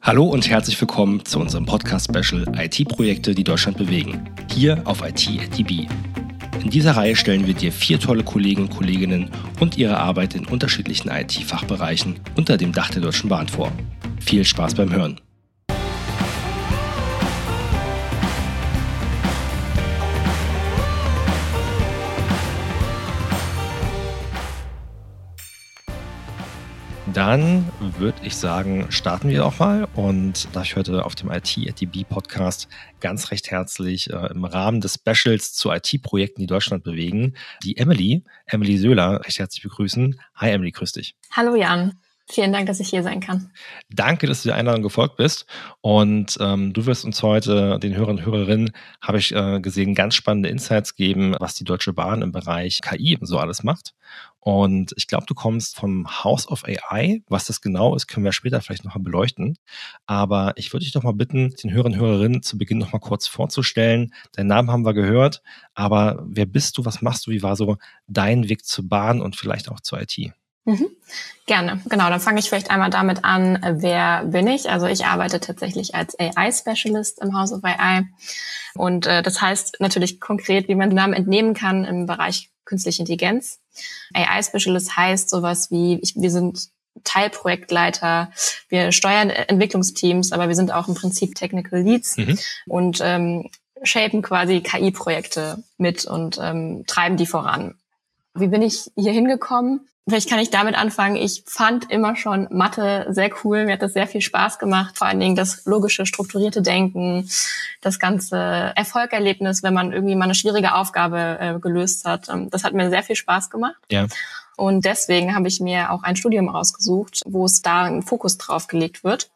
Hallo und herzlich willkommen zu unserem Podcast-Special IT-Projekte, die Deutschland bewegen. Hier auf IT at DB. In dieser Reihe stellen wir dir vier tolle Kollegen und Kolleginnen und ihre Arbeit in unterschiedlichen IT-Fachbereichen unter dem Dach der Deutschen Bahn vor. Viel Spaß beim Hören. Dann würde ich sagen, starten wir auch mal. Und da ich heute auf dem IT at DB Podcast ganz recht herzlich äh, im Rahmen des Specials zu IT-Projekten, die Deutschland bewegen, die Emily, Emily Söhler, recht herzlich begrüßen. Hi Emily, grüß dich. Hallo Jan. Vielen Dank, dass ich hier sein kann. Danke, dass du der Einladung gefolgt bist. Und ähm, du wirst uns heute, den Hörern und Hörerinnen, habe ich äh, gesehen, ganz spannende Insights geben, was die Deutsche Bahn im Bereich KI so alles macht. Und ich glaube, du kommst vom House of AI. Was das genau ist, können wir später vielleicht noch mal beleuchten. Aber ich würde dich doch mal bitten, den Hörern und Hörerinnen zu Beginn noch mal kurz vorzustellen. Deinen Namen haben wir gehört, aber wer bist du, was machst du, wie war so dein Weg zur Bahn und vielleicht auch zur IT? Mhm. Gerne. Genau, dann fange ich vielleicht einmal damit an, wer bin ich? Also ich arbeite tatsächlich als AI-Specialist im House of AI. Und äh, das heißt natürlich konkret, wie man den Namen entnehmen kann, im Bereich künstliche Intelligenz. AI-Specialist heißt sowas wie, ich, wir sind Teilprojektleiter, wir steuern Entwicklungsteams, aber wir sind auch im Prinzip Technical Leads mhm. und ähm, shapen quasi KI-Projekte mit und ähm, treiben die voran. Wie bin ich hier hingekommen? Vielleicht kann ich damit anfangen. Ich fand immer schon Mathe sehr cool. Mir hat das sehr viel Spaß gemacht. Vor allen Dingen das logische, strukturierte Denken, das ganze Erfolgerlebnis, wenn man irgendwie mal eine schwierige Aufgabe äh, gelöst hat. Ähm, das hat mir sehr viel Spaß gemacht. Ja. Und deswegen habe ich mir auch ein Studium rausgesucht, wo es da einen Fokus drauf gelegt wird.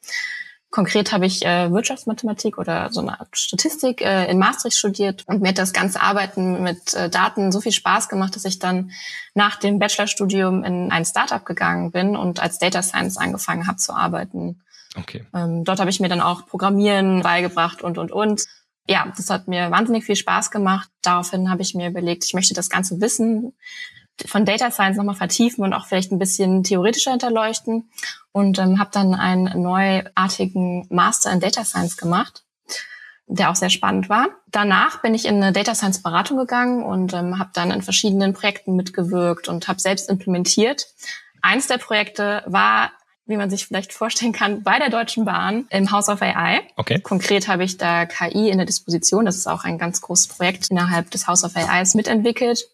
Konkret habe ich äh, Wirtschaftsmathematik oder so eine Art Statistik äh, in Maastricht studiert und mir hat das ganze Arbeiten mit äh, Daten so viel Spaß gemacht, dass ich dann nach dem Bachelorstudium in ein Startup gegangen bin und als Data Science angefangen habe zu arbeiten. Okay. Ähm, dort habe ich mir dann auch Programmieren beigebracht und und und. Ja, das hat mir wahnsinnig viel Spaß gemacht. Daraufhin habe ich mir überlegt, ich möchte das ganze Wissen von Data Science nochmal vertiefen und auch vielleicht ein bisschen theoretischer hinterleuchten und ähm, habe dann einen neuartigen Master in Data Science gemacht, der auch sehr spannend war. Danach bin ich in eine Data Science Beratung gegangen und ähm, habe dann in verschiedenen Projekten mitgewirkt und habe selbst implementiert. Eins der Projekte war wie man sich vielleicht vorstellen kann, bei der Deutschen Bahn im House of AI. Okay. Konkret habe ich da KI in der Disposition. Das ist auch ein ganz großes Projekt innerhalb des House of AIs mitentwickelt.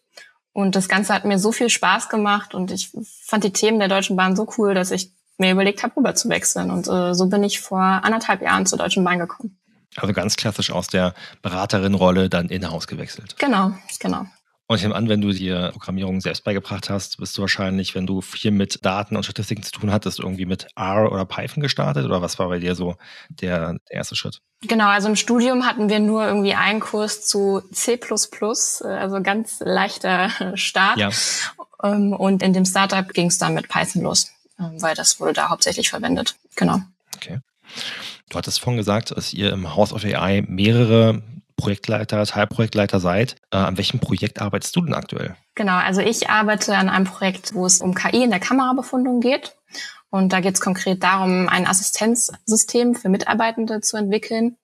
Und das Ganze hat mir so viel Spaß gemacht und ich fand die Themen der Deutschen Bahn so cool, dass ich mir überlegt habe, rüber zu wechseln. Und äh, so bin ich vor anderthalb Jahren zur Deutschen Bahn gekommen. Also ganz klassisch aus der Beraterin-Rolle dann in-house gewechselt. Genau, genau. Und ich nehme an, wenn du dir Programmierung selbst beigebracht hast, bist du wahrscheinlich, wenn du viel mit Daten und Statistiken zu tun hattest, irgendwie mit R oder Python gestartet? Oder was war bei dir so der, der erste Schritt? Genau, also im Studium hatten wir nur irgendwie einen Kurs zu C++, also ganz leichter Start. Ja. Ähm, und in dem Startup ging es dann mit Python los, weil das wurde da hauptsächlich verwendet. Genau. Okay. Du hattest vorhin gesagt, dass ihr im House of AI mehrere Projektleiter, Teilprojektleiter seid. Äh, an welchem Projekt arbeitest du denn aktuell? Genau, also ich arbeite an einem Projekt, wo es um KI in der Kamerabefundung geht. Und da geht es konkret darum, ein Assistenzsystem für Mitarbeitende zu entwickeln,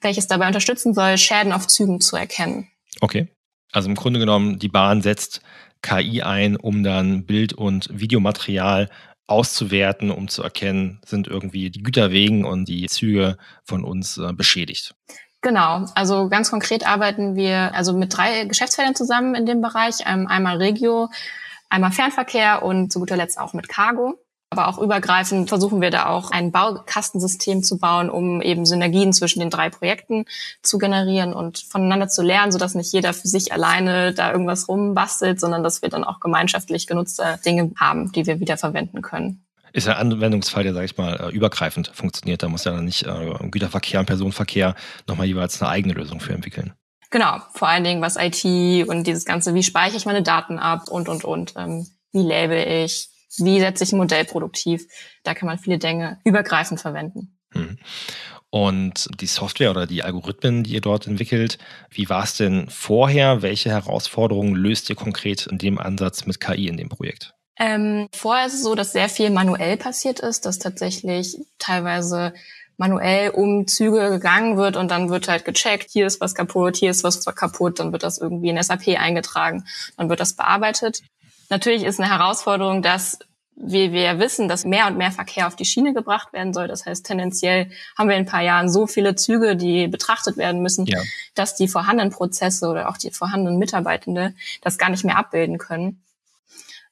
welches dabei unterstützen soll, Schäden auf Zügen zu erkennen. Okay. Also im Grunde genommen, die Bahn setzt KI ein, um dann Bild- und Videomaterial auszuwerten, um zu erkennen, sind irgendwie die Güterwegen und die Züge von uns äh, beschädigt. Genau, also ganz konkret arbeiten wir also mit drei Geschäftsfeldern zusammen in dem Bereich. Ähm, einmal Regio, einmal Fernverkehr und zu guter Letzt auch mit Cargo. Aber auch übergreifend versuchen wir da auch ein Baukastensystem zu bauen, um eben Synergien zwischen den drei Projekten zu generieren und voneinander zu lernen, sodass nicht jeder für sich alleine da irgendwas rumbastelt, sondern dass wir dann auch gemeinschaftlich genutzte Dinge haben, die wir wieder verwenden können ist ein Anwendungsfall, der, sage ich mal, äh, übergreifend funktioniert. Da muss ja dann nicht äh, Güterverkehr und Personenverkehr nochmal jeweils eine eigene Lösung für entwickeln. Genau, vor allen Dingen was IT und dieses Ganze, wie speichere ich meine Daten ab und, und, und, ähm, wie label ich, wie setze ich ein Modell produktiv. Da kann man viele Dinge übergreifend verwenden. Hm. Und die Software oder die Algorithmen, die ihr dort entwickelt, wie war es denn vorher? Welche Herausforderungen löst ihr konkret in dem Ansatz mit KI in dem Projekt? Ähm, vorher ist es so, dass sehr viel manuell passiert ist, dass tatsächlich teilweise manuell um Züge gegangen wird und dann wird halt gecheckt, hier ist was kaputt, hier ist was kaputt, dann wird das irgendwie in SAP eingetragen, dann wird das bearbeitet. Natürlich ist eine Herausforderung, dass wie wir wissen, dass mehr und mehr Verkehr auf die Schiene gebracht werden soll. Das heißt, tendenziell haben wir in ein paar Jahren so viele Züge, die betrachtet werden müssen, ja. dass die vorhandenen Prozesse oder auch die vorhandenen Mitarbeitende das gar nicht mehr abbilden können.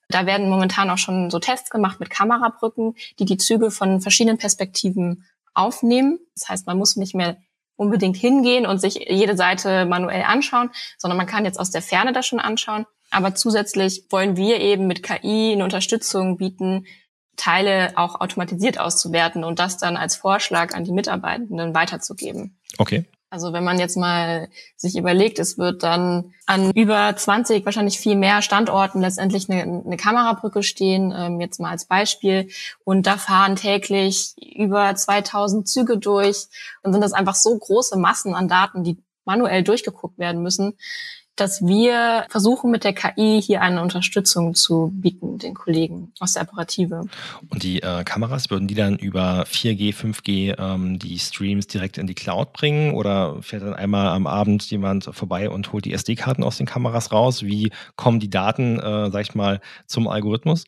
Da werden momentan auch schon so Tests gemacht mit Kamerabrücken, die die Züge von verschiedenen Perspektiven aufnehmen. Das heißt, man muss nicht mehr unbedingt hingehen und sich jede Seite manuell anschauen, sondern man kann jetzt aus der Ferne das schon anschauen. Aber zusätzlich wollen wir eben mit KI eine Unterstützung bieten, Teile auch automatisiert auszuwerten und das dann als Vorschlag an die Mitarbeitenden weiterzugeben. Okay. Also wenn man jetzt mal sich überlegt, es wird dann an über 20, wahrscheinlich viel mehr Standorten letztendlich eine, eine Kamerabrücke stehen, ähm, jetzt mal als Beispiel. Und da fahren täglich über 2000 Züge durch und sind das einfach so große Massen an Daten, die manuell durchgeguckt werden müssen, dass wir versuchen, mit der KI hier eine Unterstützung zu bieten, den Kollegen aus der Operative. Und die äh, Kameras, würden die dann über 4G, 5G ähm, die Streams direkt in die Cloud bringen oder fährt dann einmal am Abend jemand vorbei und holt die SD-Karten aus den Kameras raus? Wie kommen die Daten, äh, sag ich mal, zum Algorithmus?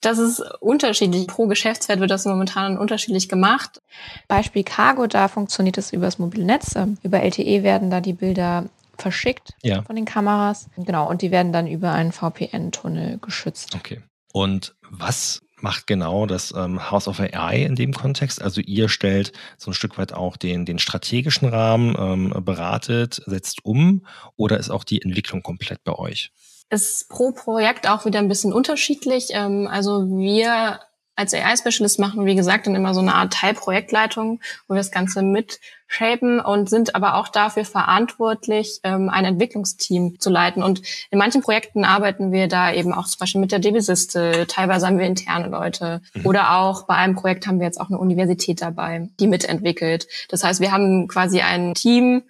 Das ist unterschiedlich. Pro Geschäftsfeld wird das momentan unterschiedlich gemacht. Beispiel Cargo, da funktioniert es über das mobile Netz. Über LTE werden da die Bilder verschickt ja. von den Kameras. Genau, und die werden dann über einen VPN-Tunnel geschützt. Okay. Und was macht genau das ähm, House of AI in dem Kontext? Also ihr stellt so ein Stück weit auch den, den strategischen Rahmen, ähm, beratet, setzt um oder ist auch die Entwicklung komplett bei euch? Ist pro Projekt auch wieder ein bisschen unterschiedlich. Ähm, also wir als AI-Specialist machen, wie gesagt, dann immer so eine Art Teilprojektleitung, wo wir das Ganze mitshapen und sind aber auch dafür verantwortlich, ähm, ein Entwicklungsteam zu leiten. Und in manchen Projekten arbeiten wir da eben auch zum Beispiel mit der Devisiste, teilweise haben wir interne Leute mhm. oder auch bei einem Projekt haben wir jetzt auch eine Universität dabei, die mitentwickelt. Das heißt, wir haben quasi ein Team,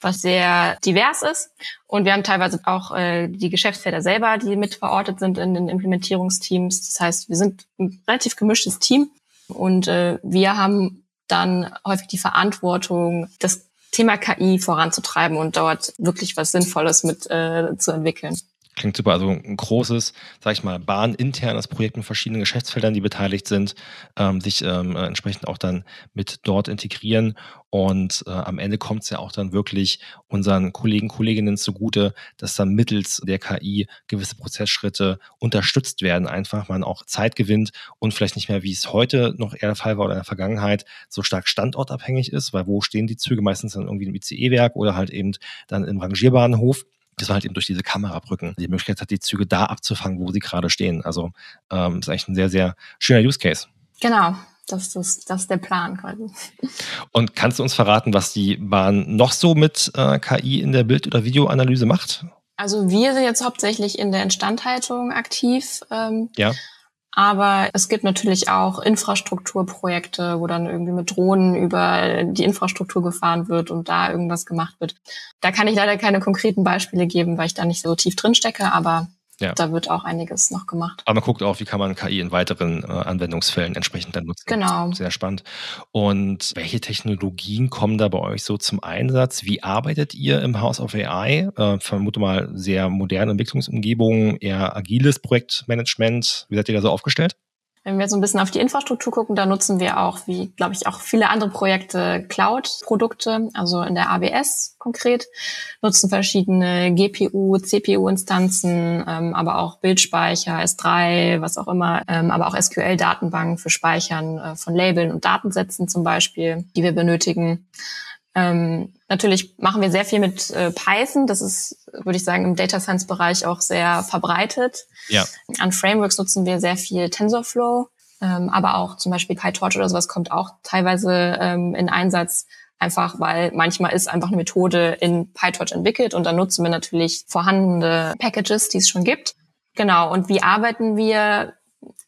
was sehr divers ist. Und wir haben teilweise auch äh, die Geschäftsfelder selber, die mit verortet sind in den Implementierungsteams. Das heißt, wir sind ein relativ gemischtes Team und äh, wir haben dann häufig die Verantwortung, das Thema KI voranzutreiben und dort wirklich was Sinnvolles mit äh, zu entwickeln. Klingt super. Also ein großes, sag ich mal, bahninternes Projekt mit verschiedenen Geschäftsfeldern, die beteiligt sind, ähm, sich ähm, entsprechend auch dann mit dort integrieren. Und äh, am Ende kommt es ja auch dann wirklich unseren Kollegen, Kolleginnen zugute, dass dann mittels der KI gewisse Prozessschritte unterstützt werden, einfach man auch Zeit gewinnt und vielleicht nicht mehr, wie es heute noch eher der Fall war oder in der Vergangenheit, so stark standortabhängig ist, weil wo stehen die Züge? Meistens dann irgendwie im ICE-Werk oder halt eben dann im Rangierbahnhof dass man halt eben durch diese Kamerabrücken die Möglichkeit hat, die Züge da abzufangen, wo sie gerade stehen. Also ähm, ist eigentlich ein sehr, sehr schöner Use Case. Genau. Das ist, das ist der Plan quasi. Und kannst du uns verraten, was die Bahn noch so mit äh, KI in der Bild- oder Videoanalyse macht? Also wir sind jetzt hauptsächlich in der Instandhaltung aktiv. Ähm, ja. Aber es gibt natürlich auch Infrastrukturprojekte, wo dann irgendwie mit Drohnen über die Infrastruktur gefahren wird und da irgendwas gemacht wird. Da kann ich leider keine konkreten Beispiele geben, weil ich da nicht so tief drin stecke, aber ja. Da wird auch einiges noch gemacht. Aber man guckt auch, wie kann man KI in weiteren äh, Anwendungsfällen entsprechend dann nutzen. Genau. Sehr spannend. Und welche Technologien kommen da bei euch so zum Einsatz? Wie arbeitet ihr im House of AI? Äh, vermute mal sehr moderne Entwicklungsumgebungen, eher agiles Projektmanagement. Wie seid ihr da so aufgestellt? Wenn wir so ein bisschen auf die Infrastruktur gucken, da nutzen wir auch, wie glaube ich auch viele andere Projekte, Cloud-Produkte, also in der AWS konkret, nutzen verschiedene GPU, CPU-Instanzen, ähm, aber auch Bildspeicher, S3, was auch immer, ähm, aber auch SQL-Datenbanken für Speichern äh, von Labeln und Datensätzen zum Beispiel, die wir benötigen. Ähm, natürlich machen wir sehr viel mit äh, Python. Das ist, würde ich sagen, im Data Science Bereich auch sehr verbreitet. Ja. An Frameworks nutzen wir sehr viel TensorFlow, ähm, aber auch zum Beispiel PyTorch oder sowas kommt auch teilweise ähm, in Einsatz. Einfach weil manchmal ist einfach eine Methode in PyTorch entwickelt und dann nutzen wir natürlich vorhandene Packages, die es schon gibt. Genau. Und wie arbeiten wir?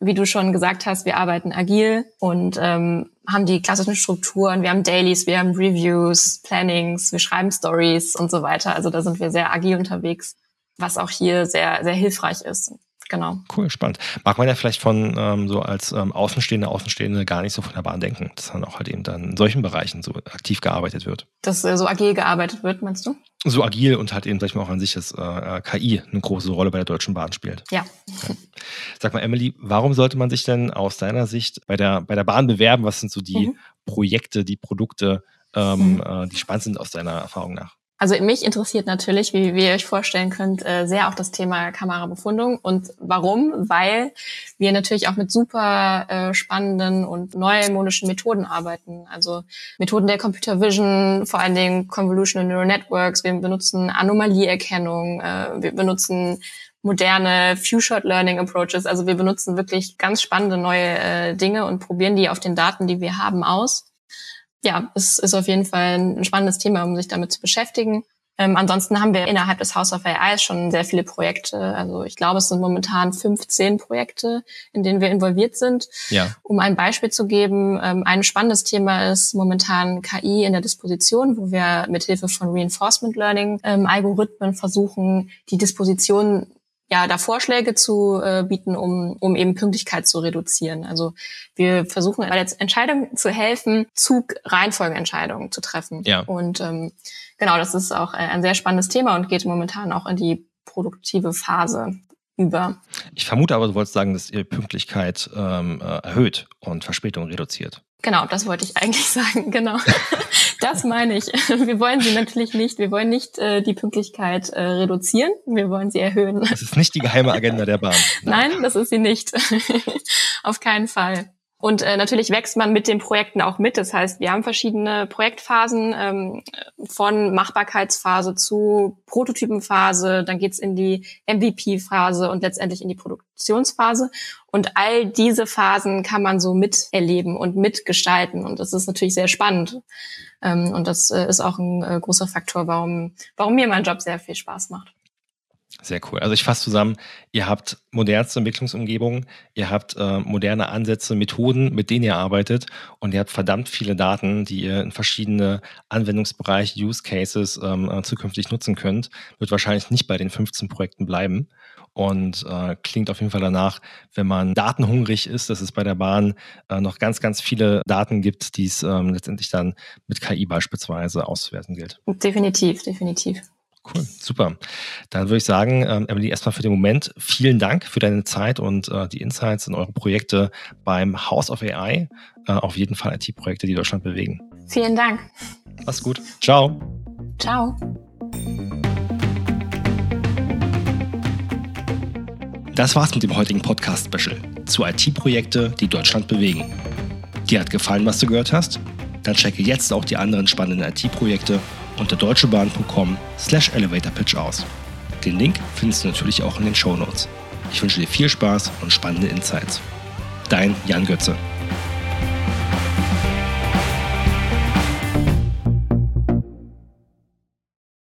Wie du schon gesagt hast, wir arbeiten agil und ähm, haben die klassischen Strukturen. Wir haben Dailies, wir haben Reviews, Plannings, wir schreiben Stories und so weiter. Also da sind wir sehr agil unterwegs, was auch hier sehr, sehr hilfreich ist. Genau. Cool, spannend. Mag man ja vielleicht von ähm, so als ähm, Außenstehende, Außenstehende gar nicht so von der Bahn denken, dass dann auch halt eben dann in solchen Bereichen so aktiv gearbeitet wird. Dass äh, so agil gearbeitet wird, meinst du? So agil und halt eben, sag ich mal, auch an sich, dass äh, KI eine große Rolle bei der Deutschen Bahn spielt. Ja. ja. Sag mal, Emily, warum sollte man sich denn aus deiner Sicht bei der, bei der Bahn bewerben? Was sind so die mhm. Projekte, die Produkte, ähm, mhm. äh, die spannend sind aus deiner Erfahrung nach? Also mich interessiert natürlich, wie, wie ihr euch vorstellen könnt, äh, sehr auch das Thema Kamerabefundung. Und warum? Weil wir natürlich auch mit super äh, spannenden und neumodischen Methoden arbeiten. Also Methoden der Computer Vision, vor allen Dingen Convolutional Neural Networks. Wir benutzen Anomalieerkennung. Äh, wir benutzen moderne Few-Shot Learning Approaches. Also wir benutzen wirklich ganz spannende neue Dinge und probieren die auf den Daten, die wir haben, aus ja, es ist auf jeden Fall ein spannendes Thema, um sich damit zu beschäftigen. Ähm, ansonsten haben wir innerhalb des House of AI schon sehr viele Projekte. Also ich glaube, es sind momentan 15 Projekte, in denen wir involviert sind. Ja. Um ein Beispiel zu geben, ähm, ein spannendes Thema ist momentan KI in der Disposition, wo wir mithilfe von Reinforcement Learning ähm, Algorithmen versuchen, die Disposition ja, da Vorschläge zu äh, bieten, um, um eben Pünktlichkeit zu reduzieren. Also wir versuchen bei der Entscheidung zu helfen, Zug-Reihenfolgeentscheidungen zu treffen. Ja. Und ähm, genau, das ist auch ein sehr spannendes Thema und geht momentan auch in die produktive Phase über. Ich vermute aber, du wolltest sagen, dass ihr Pünktlichkeit ähm, äh, erhöht und Verspätung reduziert. Genau, das wollte ich eigentlich sagen, genau. Das meine ich. Wir wollen sie natürlich nicht. Wir wollen nicht äh, die Pünktlichkeit äh, reduzieren. Wir wollen sie erhöhen. Das ist nicht die geheime Agenda der Bahn. Nein, Nein das ist sie nicht. Auf keinen Fall. Und äh, natürlich wächst man mit den Projekten auch mit. Das heißt, wir haben verschiedene Projektphasen ähm, von Machbarkeitsphase zu Prototypenphase, dann geht's in die MVP-Phase und letztendlich in die Produktionsphase. Und all diese Phasen kann man so miterleben und mitgestalten. Und das ist natürlich sehr spannend. Ähm, und das äh, ist auch ein äh, großer Faktor, warum, warum mir mein Job sehr viel Spaß macht. Sehr cool. Also ich fasse zusammen, ihr habt modernste Entwicklungsumgebungen, ihr habt äh, moderne Ansätze, Methoden, mit denen ihr arbeitet und ihr habt verdammt viele Daten, die ihr in verschiedene Anwendungsbereiche, Use Cases ähm, äh, zukünftig nutzen könnt. Wird wahrscheinlich nicht bei den 15 Projekten bleiben und äh, klingt auf jeden Fall danach, wenn man datenhungrig ist, dass es bei der Bahn äh, noch ganz, ganz viele Daten gibt, die es ähm, letztendlich dann mit KI beispielsweise auszuwerten gilt. Definitiv, definitiv. Cool, super. Dann würde ich sagen, ähm, Emily, erstmal für den Moment vielen Dank für deine Zeit und äh, die Insights in eure Projekte beim House of AI. Äh, auf jeden Fall IT-Projekte, die Deutschland bewegen. Vielen Dank. Mach's gut. Ciao. Ciao. Das war's mit dem heutigen Podcast-Special zu IT-Projekte, die Deutschland bewegen. Dir hat gefallen, was du gehört hast? Dann checke jetzt auch die anderen spannenden IT-Projekte unter deutschebahn.com slash elevatorpitch aus. Den Link findest du natürlich auch in den Show Notes. Ich wünsche dir viel Spaß und spannende Insights. Dein Jan Götze.